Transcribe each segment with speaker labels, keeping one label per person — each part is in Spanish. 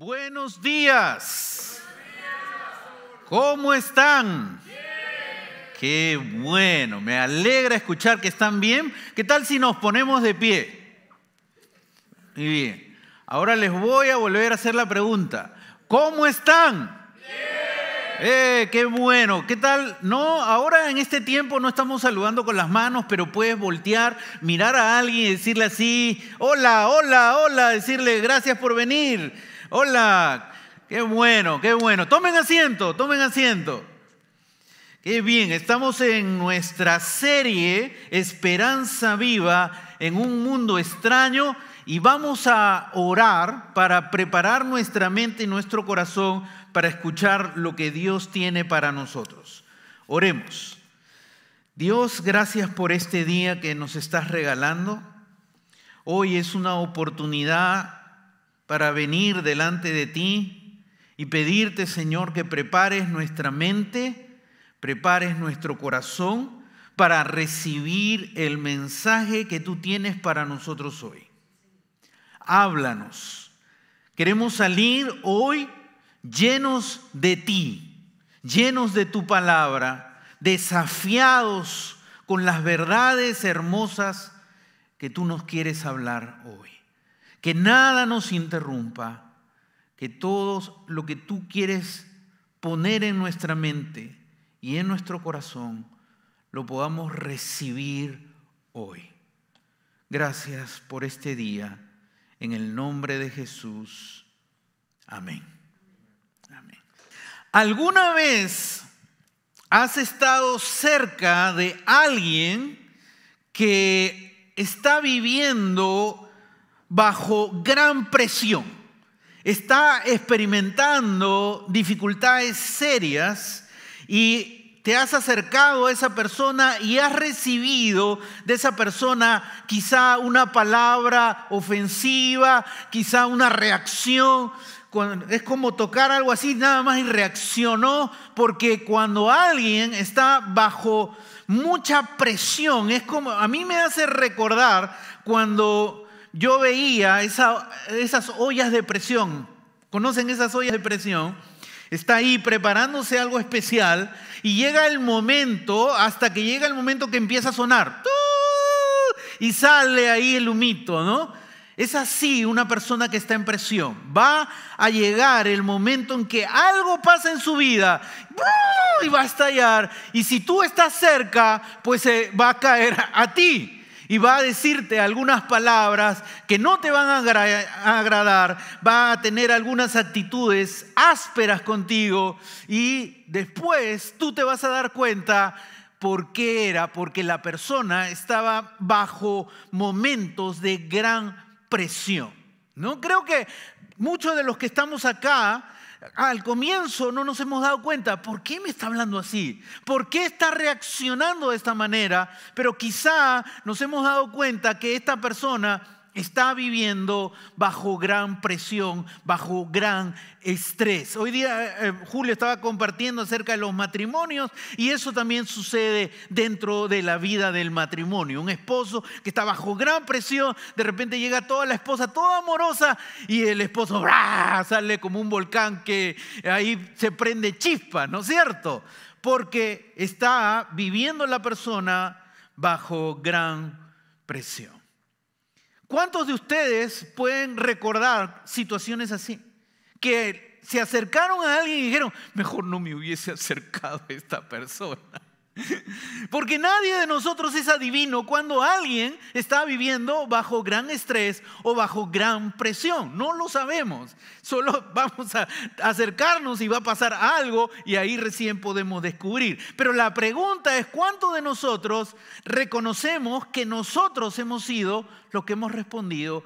Speaker 1: Buenos días. ¿Cómo están? Qué bueno, me alegra escuchar que están bien. ¿Qué tal si nos ponemos de pie? Muy bien. Ahora les voy a volver a hacer la pregunta. ¿Cómo están? Eh, qué bueno. ¿Qué tal? No, ahora en este tiempo no estamos saludando con las manos, pero puedes voltear, mirar a alguien y decirle así, hola, hola, hola, decirle gracias por venir. Hola, qué bueno, qué bueno. Tomen asiento, tomen asiento. Qué bien, estamos en nuestra serie Esperanza Viva en un mundo extraño y vamos a orar para preparar nuestra mente y nuestro corazón para escuchar lo que Dios tiene para nosotros. Oremos. Dios, gracias por este día que nos estás regalando. Hoy es una oportunidad para venir delante de ti y pedirte, Señor, que prepares nuestra mente, prepares nuestro corazón para recibir el mensaje que tú tienes para nosotros hoy. Háblanos. Queremos salir hoy llenos de ti, llenos de tu palabra, desafiados con las verdades hermosas que tú nos quieres hablar hoy. Que nada nos interrumpa, que todo lo que tú quieres poner en nuestra mente y en nuestro corazón lo podamos recibir hoy. Gracias por este día. En el nombre de Jesús. Amén. ¿Alguna vez has estado cerca de alguien que está viviendo bajo gran presión? Está experimentando dificultades serias y te has acercado a esa persona y has recibido de esa persona quizá una palabra ofensiva, quizá una reacción es como tocar algo así nada más y reaccionó, porque cuando alguien está bajo mucha presión, es como, a mí me hace recordar cuando yo veía esas ollas de presión, ¿conocen esas ollas de presión? Está ahí preparándose algo especial y llega el momento, hasta que llega el momento que empieza a sonar, y sale ahí el humito, ¿no? Es así una persona que está en presión. Va a llegar el momento en que algo pasa en su vida y va a estallar. Y si tú estás cerca, pues se va a caer a ti y va a decirte algunas palabras que no te van a, agradar, va a tener algunas actitudes ásperas contigo y después tú te vas a dar cuenta por qué era, porque la persona estaba bajo momentos de gran presión. ¿no? Creo que muchos de los que estamos acá, al comienzo no nos hemos dado cuenta, ¿por qué me está hablando así? ¿Por qué está reaccionando de esta manera? Pero quizá nos hemos dado cuenta que esta persona está viviendo bajo gran presión, bajo gran estrés. Hoy día eh, eh, Julio estaba compartiendo acerca de los matrimonios y eso también sucede dentro de la vida del matrimonio. Un esposo que está bajo gran presión, de repente llega toda la esposa toda amorosa y el esposo sale como un volcán que ahí se prende chispa, ¿no es cierto? Porque está viviendo la persona bajo gran presión. ¿Cuántos de ustedes pueden recordar situaciones así? Que se acercaron a alguien y dijeron, mejor no me hubiese acercado a esta persona. Porque nadie de nosotros es adivino cuando alguien está viviendo bajo gran estrés o bajo gran presión. No lo sabemos. Solo vamos a acercarnos y va a pasar algo y ahí recién podemos descubrir. Pero la pregunta es, ¿cuántos de nosotros reconocemos que nosotros hemos sido los que hemos respondido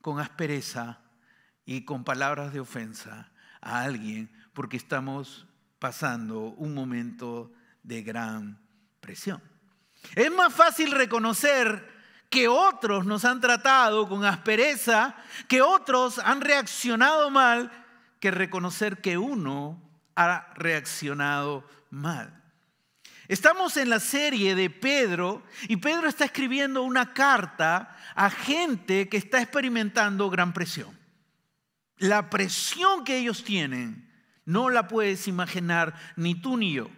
Speaker 1: con aspereza y con palabras de ofensa a alguien porque estamos pasando un momento de gran presión. Es más fácil reconocer que otros nos han tratado con aspereza, que otros han reaccionado mal, que reconocer que uno ha reaccionado mal. Estamos en la serie de Pedro y Pedro está escribiendo una carta a gente que está experimentando gran presión. La presión que ellos tienen no la puedes imaginar ni tú ni yo.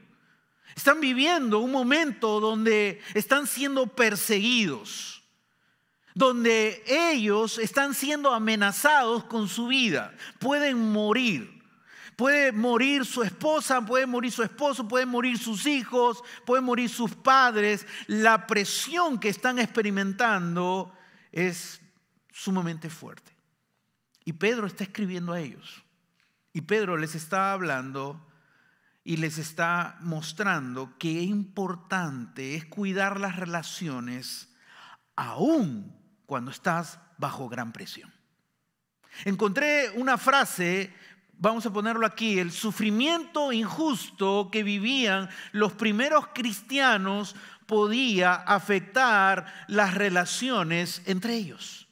Speaker 1: Están viviendo un momento donde están siendo perseguidos, donde ellos están siendo amenazados con su vida, pueden morir. Puede morir su esposa, puede morir su esposo, pueden morir sus hijos, pueden morir sus padres. La presión que están experimentando es sumamente fuerte. Y Pedro está escribiendo a ellos. Y Pedro les está hablando y les está mostrando que importante es cuidar las relaciones aún cuando estás bajo gran presión. Encontré una frase, vamos a ponerlo aquí, el sufrimiento injusto que vivían los primeros cristianos podía afectar las relaciones entre ellos.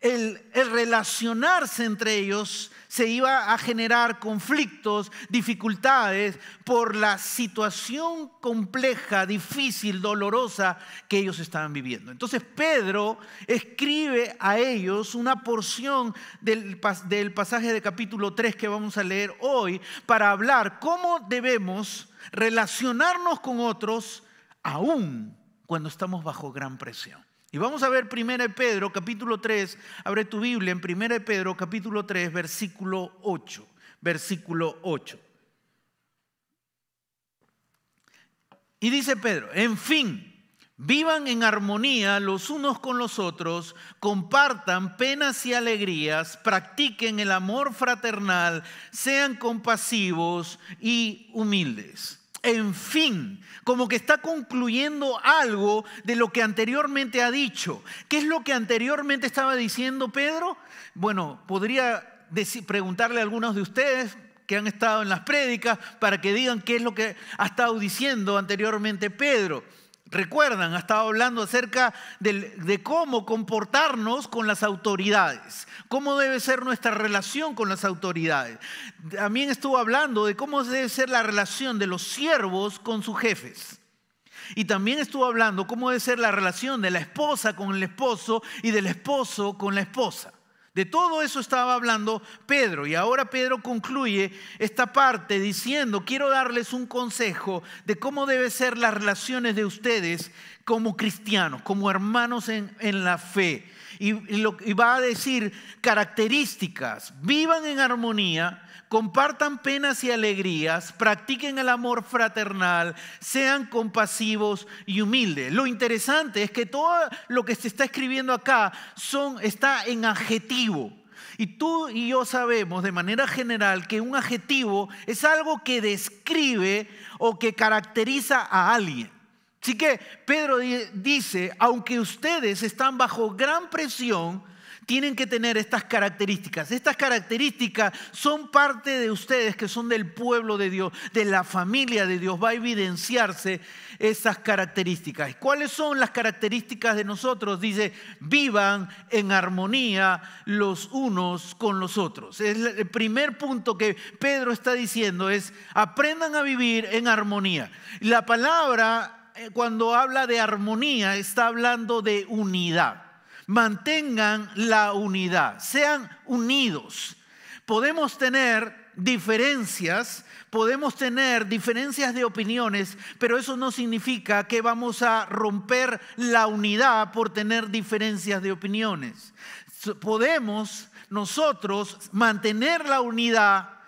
Speaker 1: El, el relacionarse entre ellos se iba a generar conflictos, dificultades por la situación compleja, difícil, dolorosa que ellos estaban viviendo. Entonces Pedro escribe a ellos una porción del, del pasaje de capítulo 3 que vamos a leer hoy para hablar cómo debemos relacionarnos con otros aún cuando estamos bajo gran presión. Y vamos a ver 1 Pedro capítulo 3, abre tu Biblia en 1 Pedro capítulo 3, versículo 8, versículo 8. Y dice Pedro, en fin, vivan en armonía los unos con los otros, compartan penas y alegrías, practiquen el amor fraternal, sean compasivos y humildes en fin, como que está concluyendo algo de lo que anteriormente ha dicho. ¿Qué es lo que anteriormente estaba diciendo Pedro? Bueno, podría preguntarle a algunos de ustedes que han estado en las prédicas para que digan qué es lo que ha estado diciendo anteriormente Pedro. Recuerdan, ha estado hablando acerca de, cómo comportarnos con las autoridades, cómo debe ser nuestra relación con las autoridades. También estuvo hablando de cómo debe ser la relación de los siervos con sus jefes. Y también estuvo hablando cómo debe ser la relación de la esposa con el esposo y del esposo con la esposa. De todo eso estaba hablando Pedro y ahora Pedro concluye esta parte diciendo, quiero darles un consejo de cómo deben ser las relaciones de ustedes como cristianos, como hermanos en, en la fe. Y, y va a decir características, vivan en armonía, compartan penas y alegrías, practiquen el amor fraternal, sean compasivos y humildes. Lo interesante es que todo lo que se está escribiendo acá está en adjetivo. Y tú y yo sabemos de manera general que un adjetivo es algo que describe o que caracteriza a alguien. Así que Pedro dice, aunque ustedes están bajo gran presión, tienen que tener estas características. Estas características son parte de ustedes que son del pueblo de Dios, de la familia de Dios. Va a evidenciarse esas características. ¿Cuáles son las características de nosotros? Dice, vivan en armonía los unos con los otros. el primer punto que Pedro está diciendo es, aprendan a vivir en armonía. La palabra, eh, cuando habla de armonía, está hablando de unidad mantengan la unidad, sean unidos. Podemos tener diferencias, podemos tener diferencias de opiniones, pero eso no significa que vamos a romper la unidad por tener diferencias de opiniones. Podemos nosotros mantener la unidad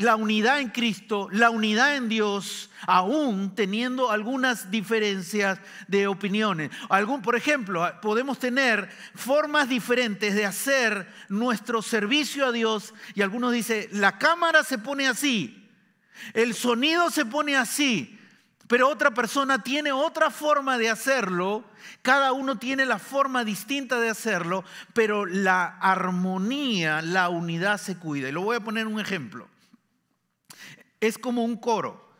Speaker 1: la unidad en Cristo, la unidad en Dios, aún teniendo algunas diferencias de opiniones. Algún, por ejemplo, podemos tener formas diferentes de hacer nuestro servicio a Dios y algunos dicen, la cámara se pone así, el sonido se pone así, pero otra persona tiene otra forma de hacerlo, cada uno tiene la forma distinta de hacerlo, pero la armonía, la unidad se cuida. Y lo voy a poner un ejemplo es como un coro.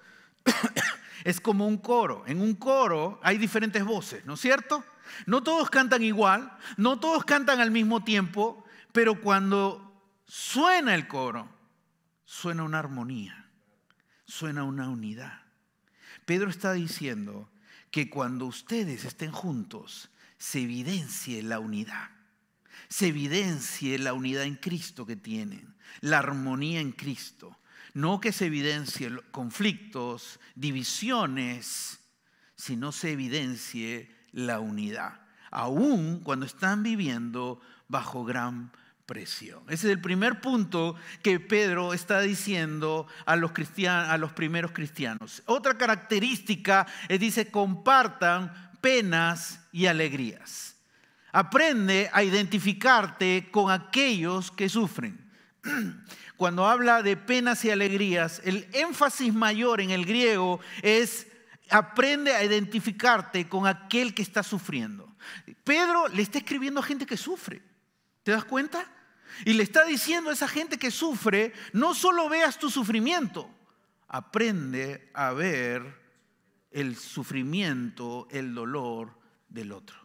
Speaker 1: es como un coro. En un coro hay diferentes voces, ¿no es cierto? No todos cantan igual, no todos cantan al mismo tiempo, pero cuando suena el coro, suena una armonía, suena una unidad. Pedro está diciendo que cuando ustedes estén juntos, se evidencie la unidad, se evidencie la unidad en Cristo que tienen, la armonía en Cristo. No que se evidencie conflictos, divisiones, sino se evidencie la unidad, aun cuando están viviendo bajo gran presión. Ese es el primer punto que Pedro está diciendo a los, a los primeros cristianos. Otra característica es, dice, compartan penas y alegrías. Aprende a identificarte con aquellos que sufren. Cuando habla de penas y alegrías, el énfasis mayor en el griego es aprende a identificarte con aquel que está sufriendo. Pedro le está escribiendo a gente que sufre. ¿Te das cuenta? Y le está diciendo a esa gente que sufre, no solo veas tu sufrimiento, aprende a ver el sufrimiento, el dolor del otro.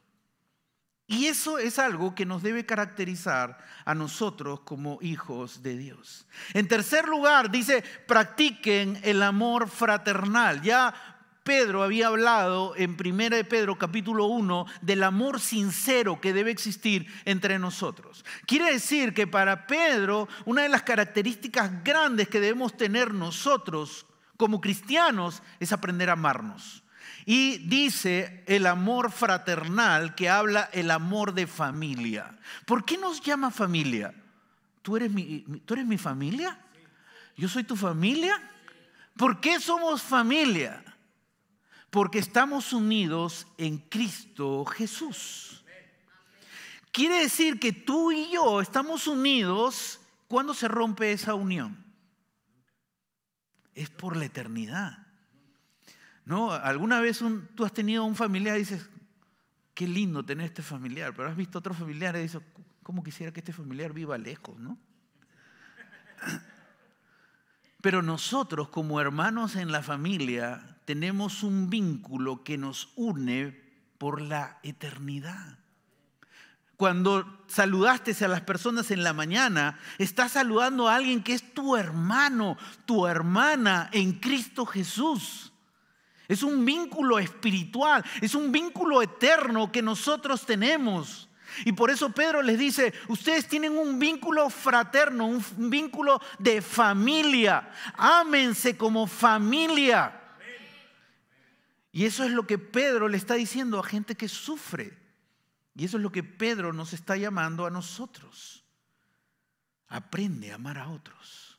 Speaker 1: Y eso es algo que nos debe caracterizar a nosotros como hijos de Dios. En tercer lugar, dice, practiquen el amor fraternal. Ya Pedro había hablado en 1 de Pedro capítulo 1 del amor sincero que debe existir entre nosotros. Quiere decir que para Pedro una de las características grandes que debemos tener nosotros como cristianos es aprender a amarnos. Y dice el amor fraternal que habla el amor de familia. ¿Por qué nos llama familia? ¿Tú eres mi, ¿tú eres mi familia? ¿Yo soy tu familia? ¿Por qué somos familia? Porque estamos unidos en Cristo Jesús. Quiere decir que tú y yo estamos unidos cuando se rompe esa unión. Es por la eternidad. ¿No? Alguna vez tú has tenido un familiar y dices, qué lindo tener este familiar, pero has visto otro familiar y dices, ¿cómo quisiera que este familiar viva lejos, no? Pero nosotros como hermanos en la familia tenemos un vínculo que nos une por la eternidad. Cuando saludaste a las personas en la mañana, estás saludando a alguien que es tu hermano, tu hermana en Cristo Jesús. Es un vínculo espiritual, es un vínculo eterno que nosotros tenemos. Y por eso Pedro les dice, ustedes tienen un vínculo fraterno, un vínculo de familia. Ámense como familia. Y eso es lo que Pedro le está diciendo a gente que sufre. Y eso es lo que Pedro nos está llamando a nosotros. Aprende a amar a otros.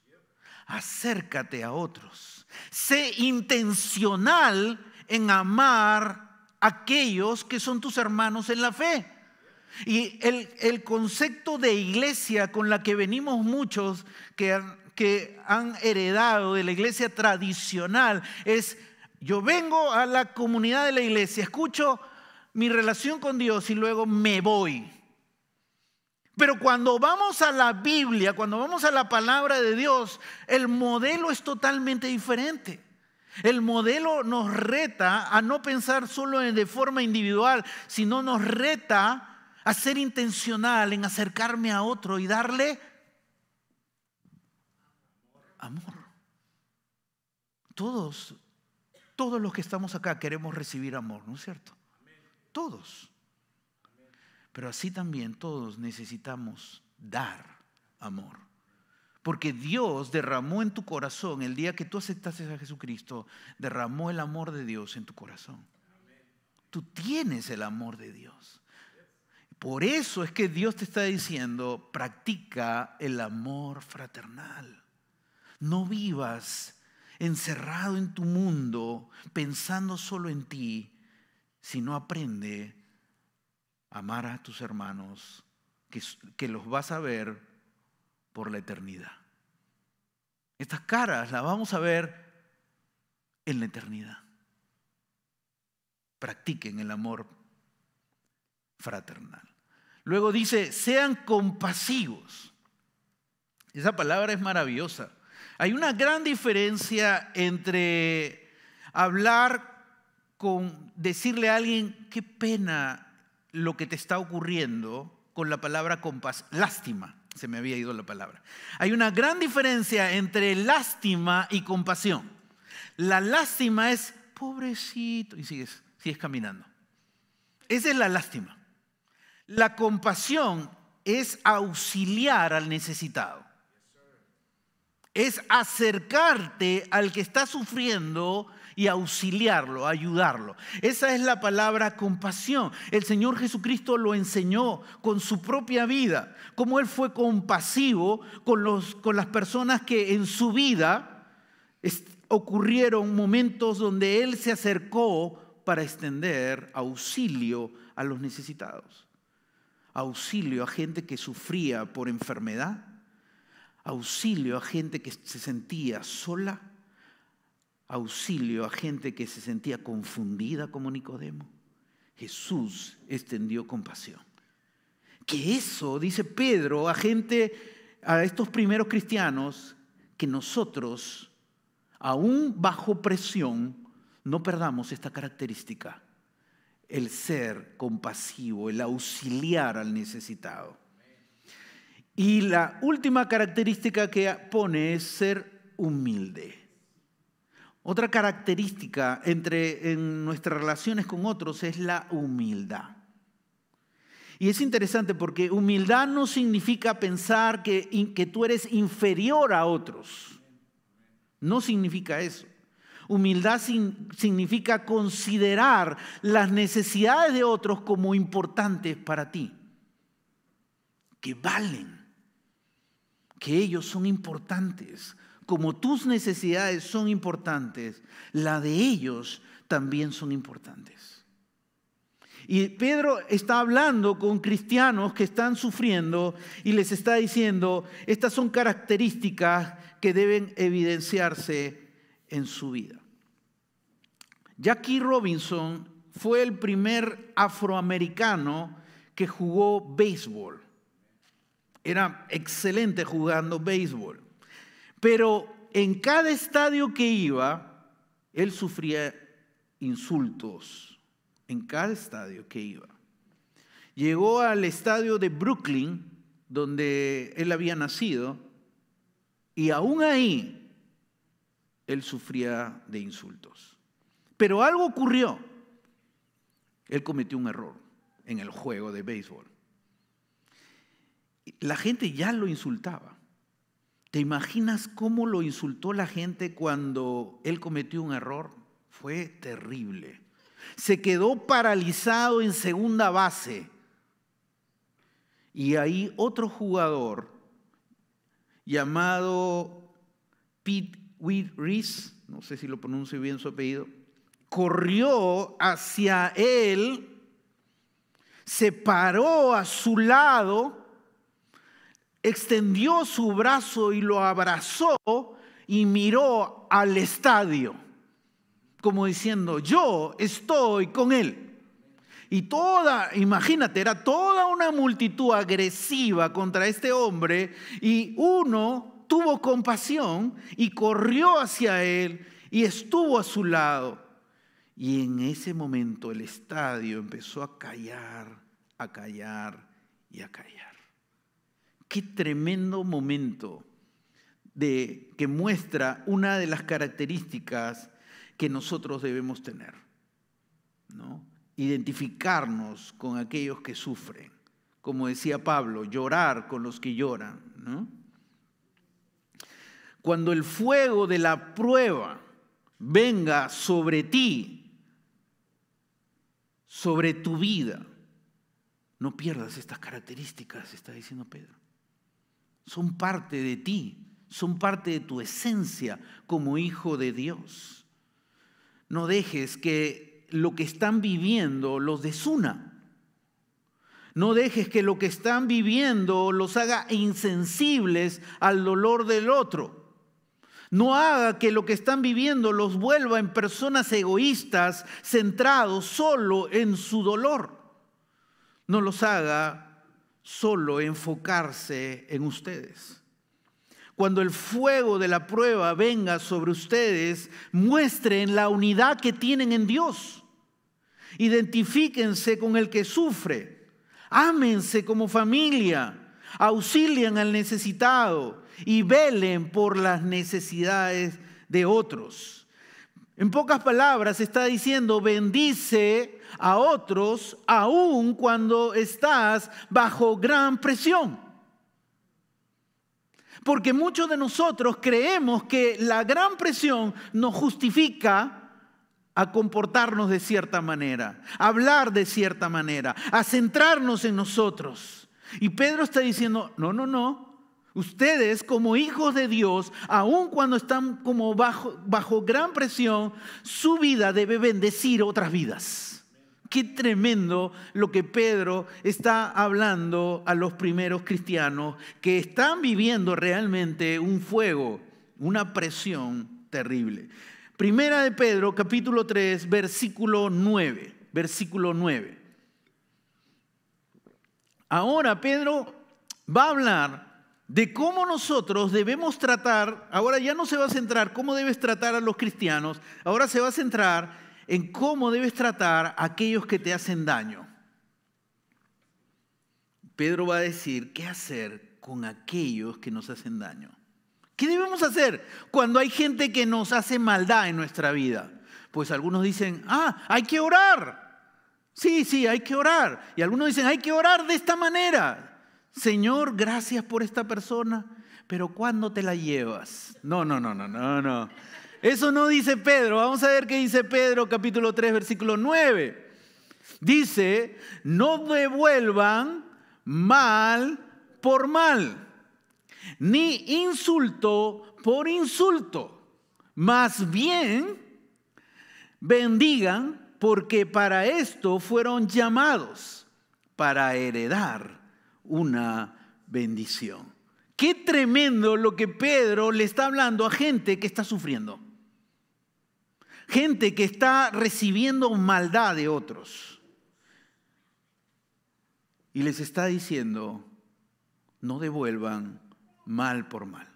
Speaker 1: Acércate a otros. Sé intencional en amar a aquellos que son tus hermanos en la fe. Y el, el, concepto de iglesia con la que venimos muchos que que han heredado de la iglesia tradicional es yo vengo a la comunidad de la iglesia, escucho mi relación con Dios y luego me voy. Pero cuando vamos a la Biblia, cuando vamos a la palabra de Dios, el modelo es totalmente diferente. El modelo nos reta a no pensar solo de forma individual, sino nos reta a ser intencional en acercarme a otro y darle amor. Todos todos los que estamos acá queremos recibir amor, ¿no es cierto? Todos. Pero así también todos necesitamos dar amor. Porque Dios derramó en tu corazón, el día que tú aceptaste a Jesucristo, derramó el amor de Dios en tu corazón. Tú tienes el amor de Dios. Por eso es que Dios te está diciendo, practica el amor fraternal. No vivas encerrado en tu mundo, pensando solo en ti, si no aprende amar a tus hermanos, que, los vas a ver por la eternidad. Estas caras las vamos a ver en la eternidad. Practiquen el amor fraternal. Luego dice, sean compasivos. Esa palabra es maravillosa. Hay una gran diferencia entre hablar con decirle a alguien qué pena lo que te está ocurriendo con la palabra compas lástima, se me había ido la palabra. Hay una gran diferencia entre lástima y compasión. La lástima es pobrecito y sigues, sigues caminando. Esa es la lástima. La compasión es auxiliar al necesitado. Es acercarte al que está sufriendo y auxiliarlo, ayudarlo. Esa es la palabra compasión. El Señor Jesucristo lo enseñó con su propia vida, cómo Él fue compasivo con, los, con las personas que en su vida ocurrieron momentos donde Él se acercó para extender auxilio a los necesitados. Auxilio a gente que sufría por enfermedad, auxilio a gente que se sentía sola, auxilio a gente que se sentía confundida como Nicodemo. Jesús extendió compasión. Que eso, dice Pedro, a gente, a estos primeros cristianos, que nosotros, aún bajo presión, no perdamos esta característica, el ser compasivo, el auxiliar al necesitado. Y la última característica que pone es ser humilde. Otra característica entre en nuestras relaciones con otros es la humildad. Y es interesante porque humildad no significa pensar que, que tú eres inferior a otros. No significa eso. Humildad significa considerar las necesidades de otros como importantes para ti, que valen, que ellos son importantes, como tus necesidades son importantes, la de ellos también son importantes. Y Pedro está hablando con cristianos que están sufriendo y les está diciendo, estas son características que deben evidenciarse en su vida. Jackie Robinson fue el primer afroamericano que jugó béisbol. Era excelente jugando béisbol. Pero en cada estadio que iba, él sufría insultos. En cada estadio que iba. Llegó al estadio de Brooklyn, donde él había nacido, y aún ahí él sufría de insultos. Pero algo ocurrió. Él cometió un error en el juego de béisbol. La gente ya lo insultaba. ¿Te imaginas cómo lo insultó la gente cuando él cometió un error? Fue terrible. Se quedó paralizado en segunda base. Y ahí otro jugador llamado Pete Reese, no sé si lo pronuncio bien su apellido, corrió hacia él, se paró a su lado extendió su brazo y lo abrazó y miró al estadio, como diciendo, yo estoy con él. Y toda, imagínate, era toda una multitud agresiva contra este hombre y uno tuvo compasión y corrió hacia él y estuvo a su lado. Y en ese momento el estadio empezó a callar, a callar y a callar. Qué tremendo momento de, que muestra una de las características que nosotros debemos tener. ¿no? Identificarnos con aquellos que sufren. Como decía Pablo, llorar con los que lloran. Cuando el fuego de la prueba venga sobre ti, sobre tu vida, no pierdas estas características, está diciendo Pedro son parte de ti, son parte de tu esencia como hijo de Dios. No dejes que lo que están viviendo los desuna. No dejes que lo que están viviendo los haga insensibles al dolor del otro. No haga que lo que están viviendo los vuelva en personas egoístas, centrados solo en su dolor. No los haga solo enfocarse en ustedes. Cuando el fuego de la prueba venga sobre ustedes, muestren la unidad que tienen en Dios. Identifíquense con el que sufre. Ámense como familia. Auxilien al necesitado y velen por las necesidades de otros. En pocas palabras está diciendo, bendice a otros aun cuando estás bajo gran presión. Porque muchos de nosotros creemos que la gran presión nos justifica a comportarnos de cierta manera, a hablar de cierta manera, a centrarnos en nosotros. Y Pedro está diciendo, no, no, no, Ustedes como hijos de Dios, aun cuando están como bajo, bajo gran presión, su vida debe bendecir otras vidas. Qué tremendo lo que Pedro está hablando a los primeros cristianos que están viviendo realmente un fuego, una presión terrible. Primera de Pedro, capítulo 3, versículo 9. Versículo 9. Ahora Pedro va a hablar de cómo nosotros debemos tratar, ahora ya no se va a centrar cómo debes tratar a los cristianos, ahora se va a centrar en cómo debes tratar a aquellos que te hacen daño. Pedro va a decir qué hacer con aquellos que nos hacen daño. ¿Qué debemos hacer cuando hay gente que nos hace maldad en nuestra vida? Pues algunos dicen, ah, hay que orar. Sí, sí, hay que orar. Y algunos dicen, hay que orar de esta manera. Señor, gracias por esta persona, pero ¿cuándo te la llevas? No, no, no, no, no, no. Eso no dice Pedro. Vamos a ver qué dice Pedro capítulo 3, versículo 9. Dice, no devuelvan mal por mal, ni insulto por insulto. Más bien, bendigan porque para esto fueron llamados, para heredar una bendición. Qué tremendo lo que Pedro le está hablando a gente que está sufriendo. Gente que está recibiendo maldad de otros. Y les está diciendo, no devuelvan mal por mal.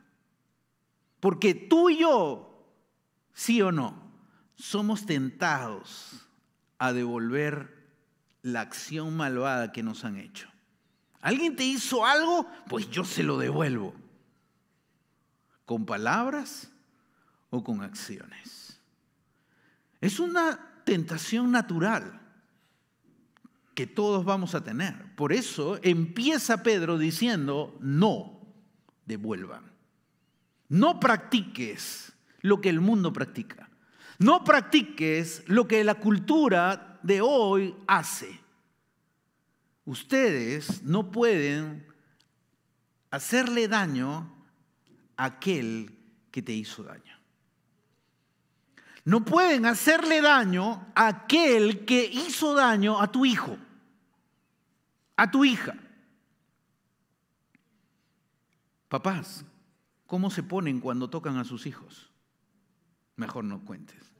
Speaker 1: Porque tú y yo, sí o no, somos tentados a devolver la acción malvada que nos han hecho. ¿Alguien te hizo algo? Pues yo se lo devuelvo. ¿Con palabras o con acciones? Es una tentación natural que todos vamos a tener. Por eso empieza Pedro diciendo, no devuelvan. No practiques lo que el mundo practica. No practiques lo que la cultura de hoy hace ustedes no pueden hacerle daño a aquel que te hizo daño. No pueden hacerle daño a aquel que hizo daño a tu hijo, a tu hija. Papás, ¿cómo se ponen cuando tocan a sus hijos? Mejor no cuentes.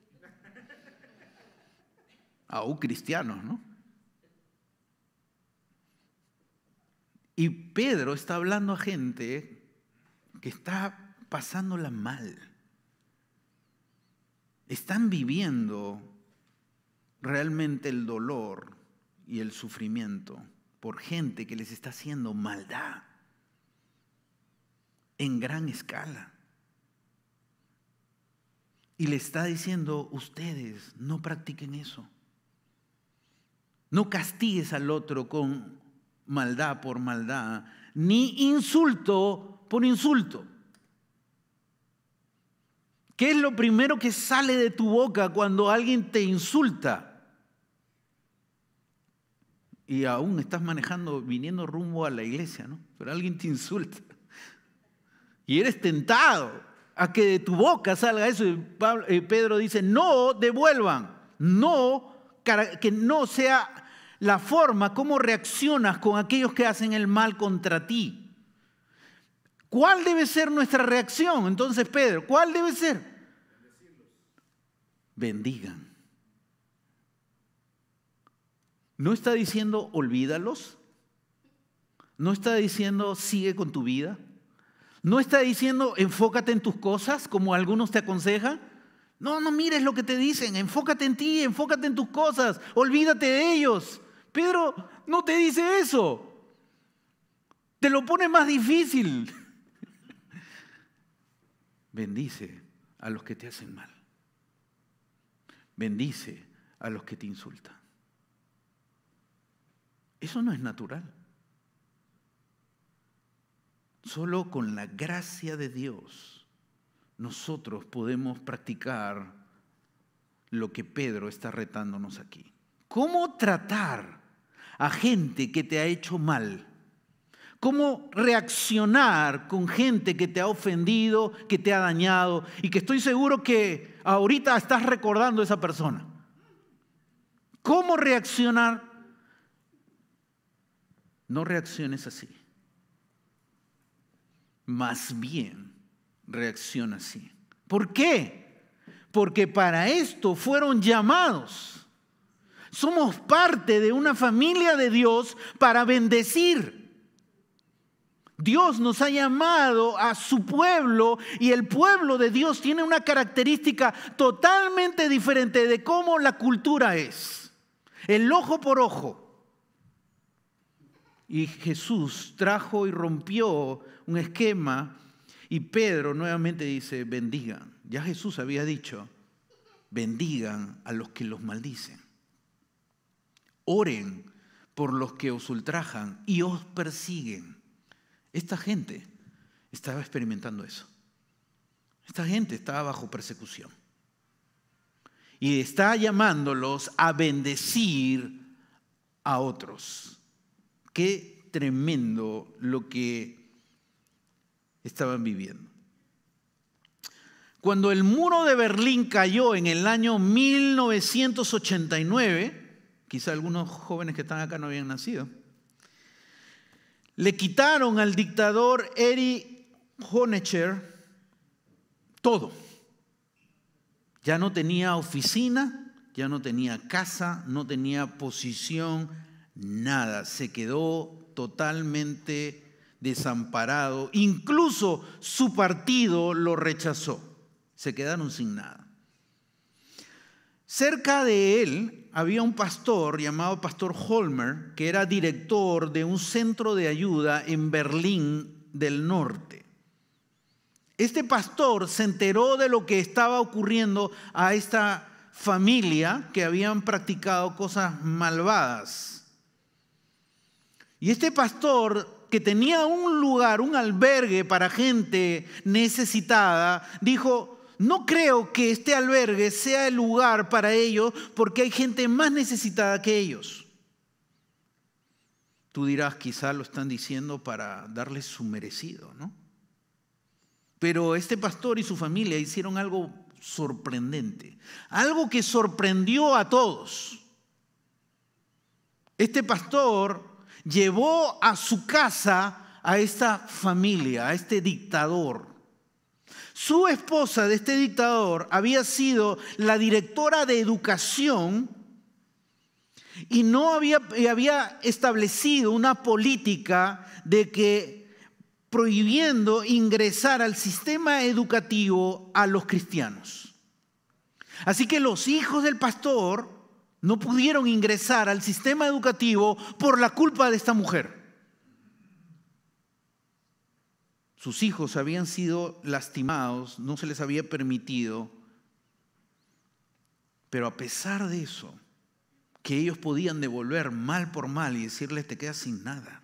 Speaker 1: Aún cristianos, ¿no? Y Pedro está hablando a gente que está pasándola mal. Están viviendo realmente el dolor y el sufrimiento por gente que les está haciendo maldad en gran escala. Y le está diciendo, ustedes no practiquen eso. No castigues al otro con maldad por maldad, ni insulto por insulto. ¿Qué es lo primero que sale de tu boca cuando alguien te insulta? Y aún estás manejando, viniendo rumbo a la iglesia, ¿no? Pero alguien te insulta. Y eres tentado a que de tu boca salga eso. Y eh, Pedro dice, no devuelvan, no, que no sea la forma, cómo reaccionas con aquellos que hacen el mal contra ti. ¿Cuál debe ser nuestra reacción? Entonces, Pedro, ¿cuál debe ser? Bendigan. No está diciendo olvídalos. No está diciendo sigue con tu vida. No está diciendo enfócate en tus cosas como algunos te aconsejan. No, no mires lo que te dicen. Enfócate en ti, enfócate en tus cosas. Olvídate de ellos. Pedro no te dice eso. Te lo pone más difícil. Bendice a los que te hacen mal. bendice a los que te insultan. Eso no es natural. Solo con la gracia de Dios nosotros podemos practicar lo que Pedro está retándonos aquí. ¿Cómo tratar a gente que te ha hecho mal? ¿Cómo reaccionar con gente que te ha ofendido, que te ha dañado y que estoy seguro que ahorita estás recordando a esa persona? ¿Cómo reaccionar? No reacciones así. Más bien, reacciona así. ¿Por qué? Porque para esto fueron llamados. Somos parte de una familia de Dios para bendecir. Dios nos ha llamado a su pueblo y el pueblo de Dios tiene una característica totalmente diferente de cómo la cultura es. El ojo por ojo. Y Jesús trajo y rompió un esquema y Pedro nuevamente dice, bendigan. Ya Jesús había dicho, bendigan a los que los maldicen. Oren por los que os ultrajan y os persiguen esta gente estaba experimentando eso. Esta gente estaba bajo persecución. Y está llamándolos a bendecir a otros. Qué tremendo lo que estaban viviendo. Cuando el muro de Berlín cayó en el año 1989, quizá algunos jóvenes que están acá no habían nacido, le quitaron al dictador Eri Honecker todo. Ya no tenía oficina, ya no tenía casa, no tenía posición, nada. Se quedó totalmente desamparado. Incluso su partido lo rechazó. Se quedaron sin nada. Cerca de él había un pastor llamado Pastor Holmer, que era director de un centro de ayuda en Berlín del Norte. Este pastor se enteró de lo que estaba ocurriendo a esta familia que habían practicado cosas malvadas. Y este pastor que tenía un lugar, un albergue para gente necesitada, dijo, no creo que este albergue sea el lugar para ellos porque hay gente más necesitada que ellos. Tú dirás, quizá lo están diciendo para darles su merecido, ¿no? Pero este pastor y su familia hicieron algo sorprendente, algo que sorprendió a todos. Este pastor llevó a su casa a esta familia, a este dictador, su esposa de este dictador había sido la directora de educación y no había, había establecido una política de que prohibiendo ingresar al sistema educativo a los cristianos. Así que los hijos del pastor no pudieron ingresar al sistema educativo por la culpa de esta mujer. Sus hijos habían sido lastimados, no se les había permitido, pero a pesar de eso, que ellos podían devolver mal por mal y decirles te quedas sin nada.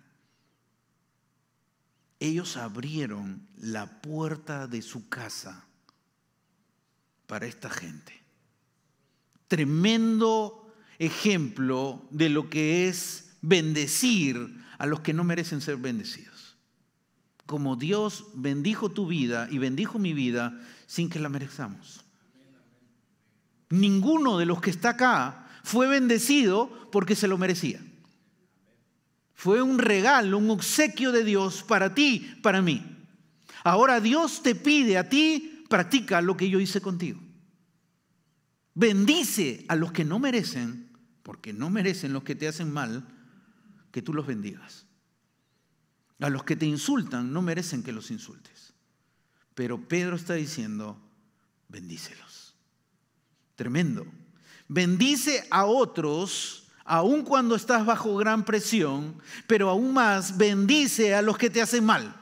Speaker 1: Ellos abrieron la puerta de su casa para esta gente. Tremendo ejemplo de lo que es bendecir a los que no merecen ser bendecidos como Dios bendijo tu vida y bendijo mi vida sin que la merezcamos. Ninguno de los que está acá fue bendecido porque se lo merecía. Fue un regalo, un obsequio de Dios para ti, para mí. Ahora Dios te pide a ti, practica lo que yo hice contigo. Bendice a los que no merecen, porque no merecen los que te hacen mal, que tú los bendigas. A los que te insultan no merecen que los insultes. Pero Pedro está diciendo, bendícelos. Tremendo. Bendice a otros aun cuando estás bajo gran presión, pero aún más bendice a los que te hacen mal.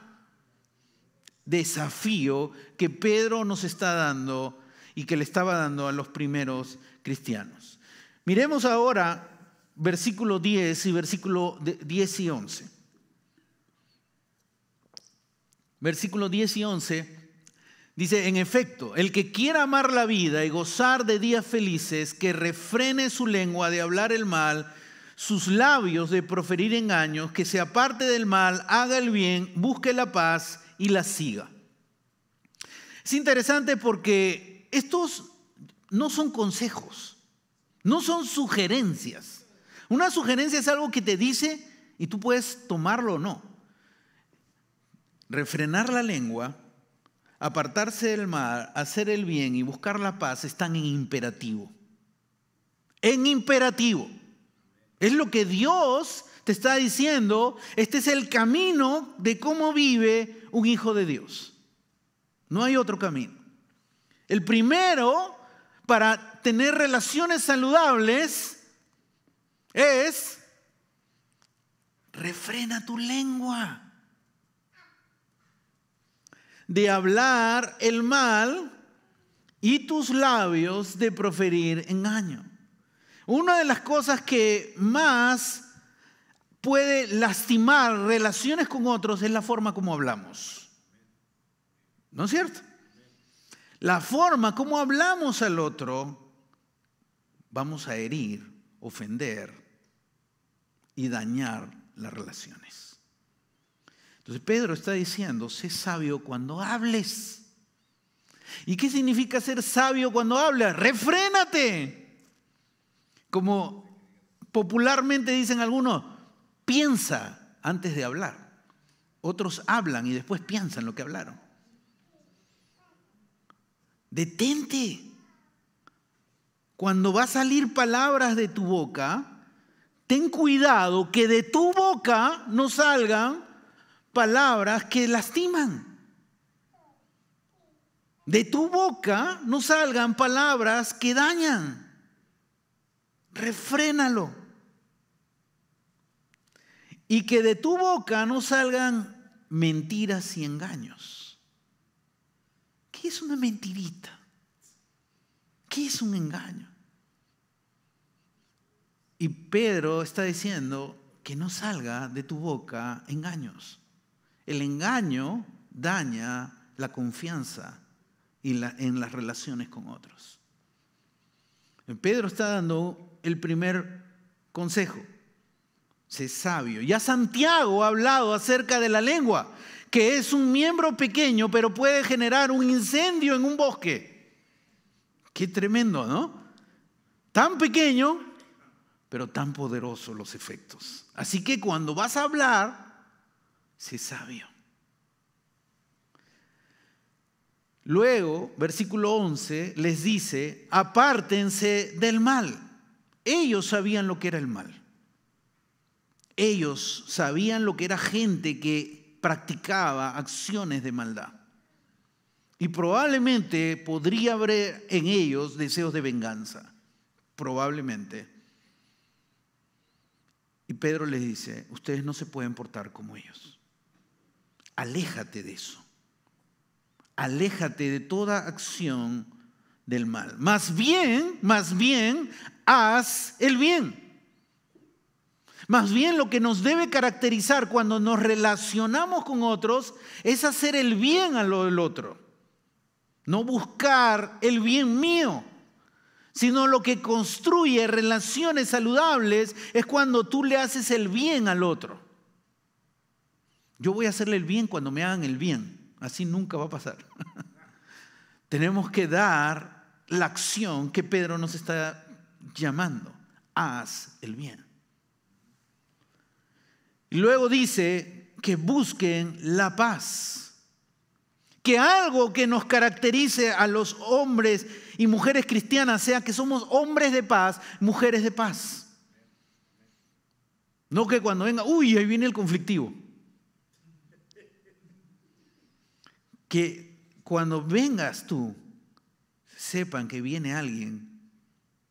Speaker 1: Desafío que Pedro nos está dando y que le estaba dando a los primeros cristianos. Miremos ahora versículo 10 y versículo 10 y 11. Versículo 10 y 11 dice, en efecto, el que quiera amar la vida y gozar de días felices, que refrene su lengua de hablar el mal, sus labios de proferir engaños, que se aparte del mal, haga el bien, busque la paz y la siga. Es interesante porque estos no son consejos, no son sugerencias. Una sugerencia es algo que te dice y tú puedes tomarlo o no. Refrenar la lengua, apartarse del mal, hacer el bien y buscar la paz están en imperativo. En imperativo. Es lo que Dios te está diciendo. Este es el camino de cómo vive un hijo de Dios. No hay otro camino. El primero para tener relaciones saludables es refrena tu lengua de hablar el mal y tus labios de proferir engaño. Una de las cosas que más puede lastimar relaciones con otros es la forma como hablamos. ¿No es cierto? La forma como hablamos al otro, vamos a herir, ofender y dañar las relaciones. Entonces Pedro está diciendo, sé sabio cuando hables. ¿Y qué significa ser sabio cuando hablas? Refrénate. Como popularmente dicen algunos, piensa antes de hablar. Otros hablan y después piensan lo que hablaron. Detente. Cuando va a salir palabras de tu boca, ten cuidado que de tu boca no salgan palabras que lastiman. De tu boca no salgan palabras que dañan refrénalo. Y que de tu boca no salgan mentiras y engaños. ¿Qué es una mentirita? ¿Qué es un engaño? Y Pedro está diciendo que no salga de tu boca engaños. El engaño daña la confianza en las relaciones con otros. Pedro está dando el primer consejo. Sé sabio. Ya Santiago ha hablado acerca de la lengua, que es un miembro pequeño, pero puede generar un incendio en un bosque. Qué tremendo, ¿no? Tan pequeño, pero tan poderoso los efectos. Así que cuando vas a hablar, sé sabio. Luego, versículo 11, les dice, apártense del mal. Ellos sabían lo que era el mal. Ellos sabían lo que era gente que practicaba acciones de maldad. Y probablemente podría haber en ellos deseos de venganza. Probablemente. Y Pedro les dice, ustedes no se pueden portar como ellos. Aléjate de eso. Aléjate de toda acción del mal. Más bien, más bien, haz el bien. Más bien lo que nos debe caracterizar cuando nos relacionamos con otros es hacer el bien a lo del otro. No buscar el bien mío, sino lo que construye relaciones saludables es cuando tú le haces el bien al otro. Yo voy a hacerle el bien cuando me hagan el bien. Así nunca va a pasar. Tenemos que dar la acción que Pedro nos está llamando, haz el bien. Y luego dice que busquen la paz. Que algo que nos caracterice a los hombres y mujeres cristianas sea que somos hombres de paz, mujeres de paz. No que cuando venga, uy, ahí viene el conflictivo. Que cuando vengas tú, sepan que viene alguien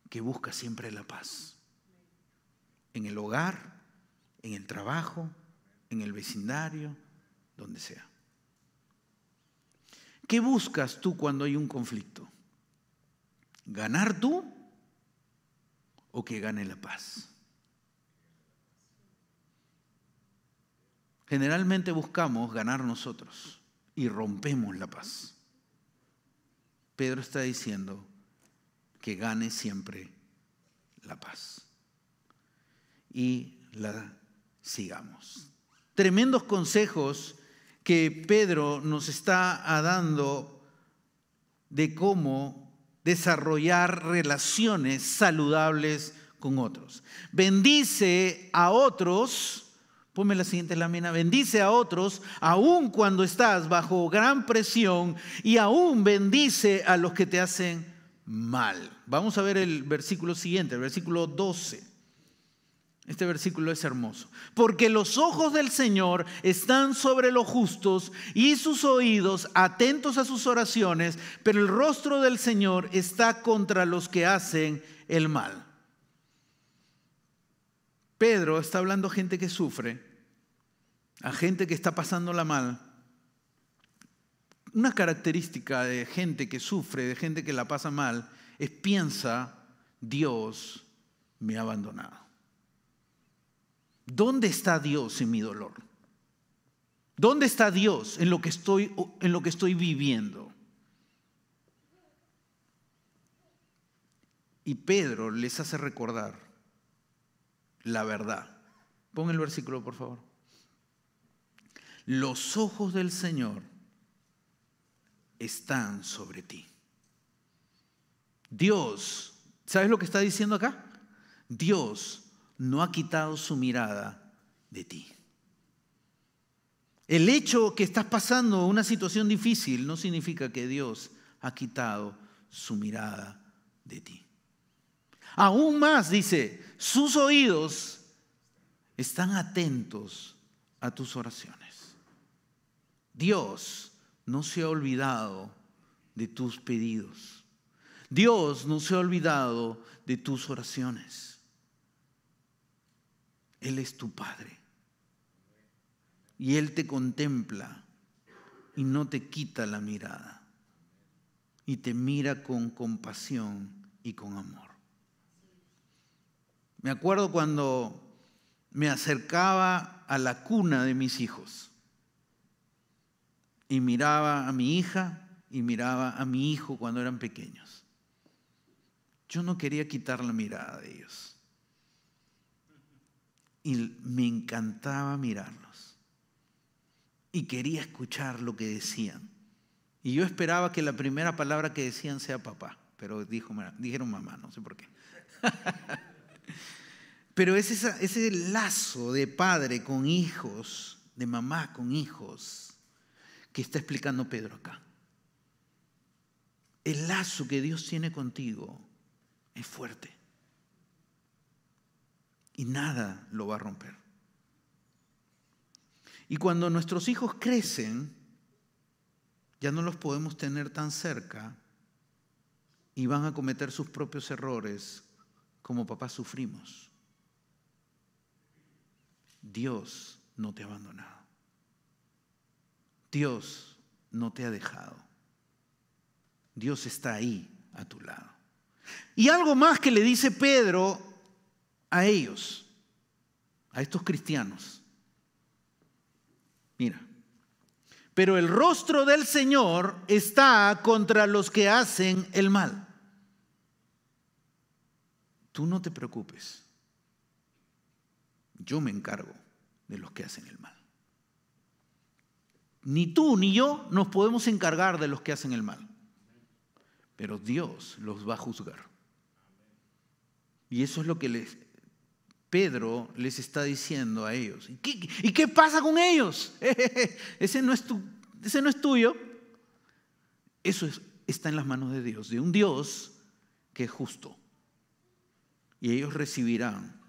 Speaker 1: que busca siempre la paz. En el hogar, en el trabajo, en el vecindario, donde sea. ¿Qué buscas tú cuando hay un conflicto? ¿Ganar tú o que gane la paz? Generalmente buscamos ganar nosotros y rompemos la paz. Pedro está diciendo que gane siempre la paz y la sigamos. Tremendos consejos que Pedro nos está dando de cómo desarrollar relaciones saludables con otros. Bendice a otros Ponme la siguiente lámina. Bendice a otros aun cuando estás bajo gran presión y aún bendice a los que te hacen mal. Vamos a ver el versículo siguiente, el versículo 12. Este versículo es hermoso. Porque los ojos del Señor están sobre los justos y sus oídos atentos a sus oraciones, pero el rostro del Señor está contra los que hacen el mal. Pedro está hablando a gente que sufre, a gente que está pasándola mal. Una característica de gente que sufre, de gente que la pasa mal, es piensa, Dios me ha abandonado. ¿Dónde está Dios en mi dolor? ¿Dónde está Dios en lo que estoy, en lo que estoy viviendo? Y Pedro les hace recordar la verdad. Pon el versículo, por favor. Los ojos del Señor están sobre ti. Dios, ¿sabes lo que está diciendo acá? Dios no ha quitado su mirada de ti. El hecho que estás pasando una situación difícil no significa que Dios ha quitado su mirada de ti. Aún más, dice, sus oídos están atentos a tus oraciones. Dios no se ha olvidado de tus pedidos. Dios no se ha olvidado de tus oraciones. Él es tu Padre. Y Él te contempla y no te quita la mirada. Y te mira con compasión y con amor. Me acuerdo cuando me acercaba a la cuna de mis hijos y miraba a mi hija y miraba a mi hijo cuando eran pequeños. Yo no quería quitar la mirada de ellos. Y me encantaba mirarlos. Y quería escuchar lo que decían. Y yo esperaba que la primera palabra que decían sea papá, pero dijeron mamá, no sé por qué. Pero es ese lazo de padre con hijos, de mamá con hijos, que está explicando Pedro acá. El lazo que Dios tiene contigo es fuerte. Y nada lo va a romper. Y cuando nuestros hijos crecen, ya no los podemos tener tan cerca y van a cometer sus propios errores como papás sufrimos. Dios no te ha abandonado. Dios no te ha dejado. Dios está ahí a tu lado. Y algo más que le dice Pedro a ellos, a estos cristianos. Mira, pero el rostro del Señor está contra los que hacen el mal. Tú no te preocupes. Yo me encargo de los que hacen el mal. Ni tú ni yo nos podemos encargar de los que hacen el mal. Pero Dios los va a juzgar. Y eso es lo que Pedro les está diciendo a ellos. ¿Y qué, ¿Y qué, pasa con ellos? ese, no es tu, ese no es tuyo. Eso está en las manos de Dios, de un Dios que es justo. Y ellos recibirán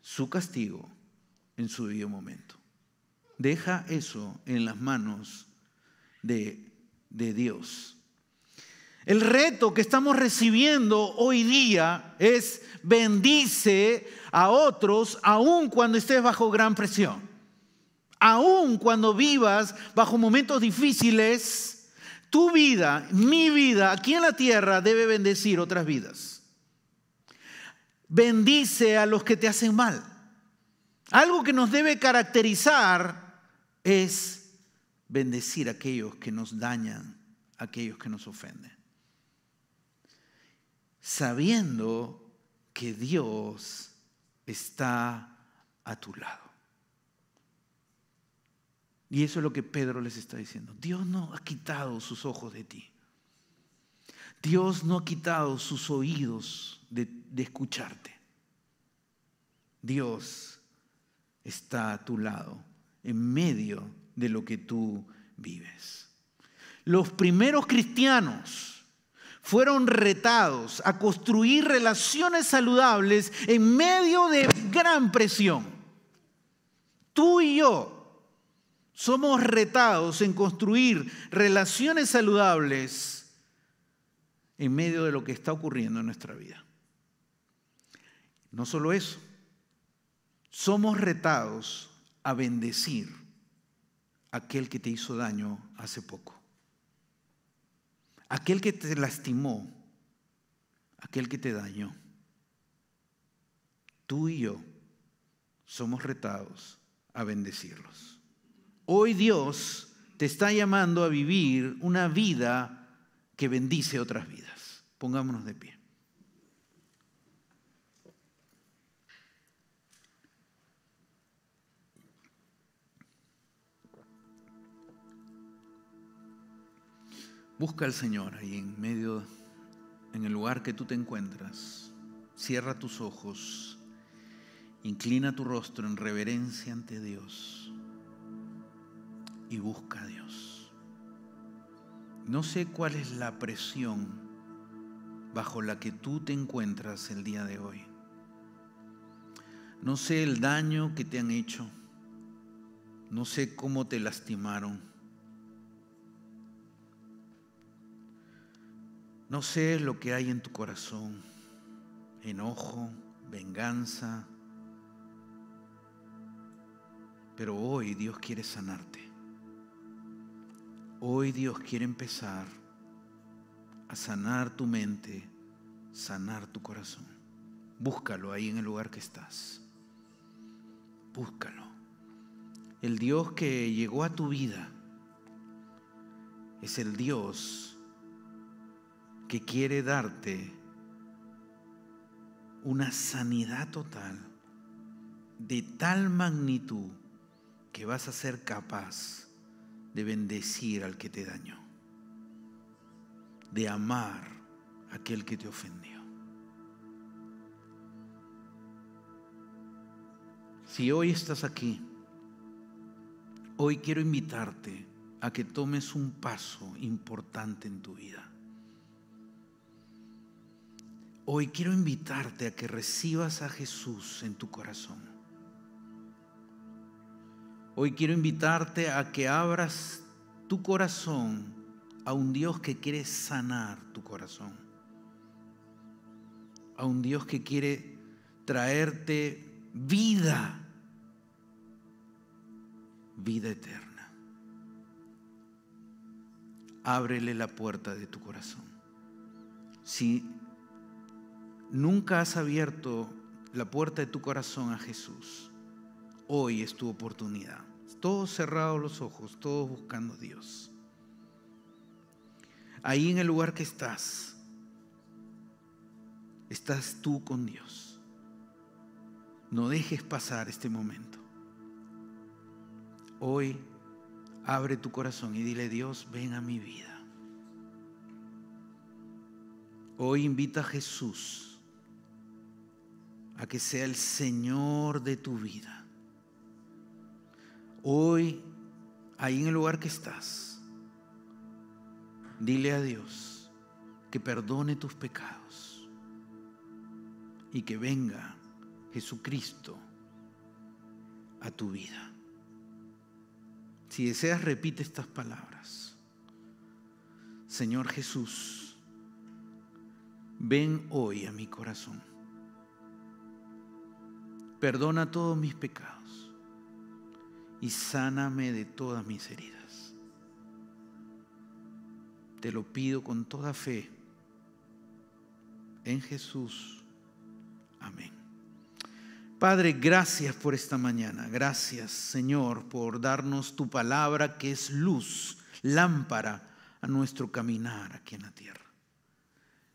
Speaker 1: su castigo en su debido momento. Deja eso en las manos de, de Dios. El reto que estamos recibiendo hoy día es bendice a otros aun cuando estés bajo gran presión. Aun cuando vivas bajo momentos difíciles, Tu vida, mi vida, aquí en la tierra debe bendecir otras vidas. Bendice a los que te hacen mal. Algo que nos debe caracterizar es bendecir a aquellos que nos dañan, a aquellos que nos ofenden. Sabiendo que Dios está a tu lado. Y eso es lo que Pedro les está diciendo. Dios no ha quitado sus ojos de ti. Dios no ha quitado sus oídos de, de escucharte. Dios está a tu lado en medio de lo que tú vives. Los primeros cristianos fueron retados a construir relaciones saludables en medio de gran presión. Tú y yo somos retados en construir relaciones saludables en medio de lo que está ocurriendo en nuestra vida. No solo eso, somos retados a bendecir aquel que te hizo daño hace poco, aquel que te lastimó, aquel que te dañó. Tú y yo somos retados a bendecirlos. Hoy Dios te está llamando a vivir una vida que bendice otras vidas. Pongámonos de pie. Busca al Señor ahí en medio, en el lugar que tú te encuentras. Cierra tus ojos. Inclina tu rostro en reverencia ante Dios y busca a Dios. No sé cuál es la presión bajo la que tú te encuentras el día de hoy. No sé el daño que te han hecho. No sé cómo te lastimaron. No sé lo que hay en tu corazón. Enojo, venganza. Pero hoy Dios quiere sanarte. Hoy Dios quiere empezar a sanar tu mente, sanar tu corazón. Búscalo ahí en el lugar que estás. Búscalo. El Dios que llegó a tu vida es el Dios que quiere darte una sanidad total de tal magnitud que vas a ser capaz de bendecir al que te dañó, de amar a aquel que te ofendió. Si hoy estás aquí, hoy quiero invitarte a que tomes un paso importante en tu vida. Hoy quiero invitarte a que recibas a Jesús en tu corazón. Hoy quiero invitarte a que abras tu corazón a un Dios que quiere sanar tu corazón. A un Dios que quiere traerte vida, vida eterna. Ábrele la puerta de tu corazón. Si nunca has abierto la puerta de tu corazón a Jesús, hoy es tu oportunidad todos cerrados los ojos, todos buscando a Dios. Ahí en el lugar que estás, estás tú con Dios. No dejes pasar este momento. Hoy abre tu corazón y dile, Dios, ven a mi vida. Hoy invita a Jesús a que sea el Señor de tu vida. Hoy, ahí en el lugar que estás, dile a Dios que perdone tus pecados y que venga Jesucristo a tu vida. Si deseas, repite estas palabras. Señor Jesús, ven hoy a mi corazón. Perdona todos mis pecados y sáname de todas mis heridas. Te lo pido con toda fe. En Jesús. Amén. Padre, gracias por esta mañana. Gracias, Señor, por darnos tu palabra que es luz, lámpara a nuestro caminar aquí en la tierra.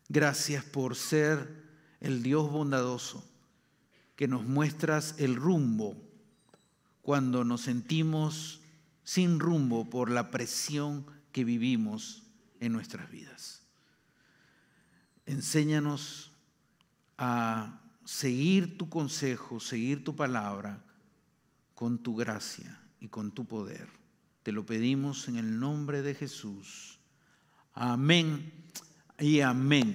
Speaker 1: Gracias por ser el Dios bondadoso que nos muestras el rumbo cuando nos sentimos sin rumbo por la presión que vivimos en nuestras vidas. Enséñanos a seguir tu consejo, seguir tu palabra con tu gracia y con tu poder. Te lo pedimos en el nombre de Jesús. Amén y amén.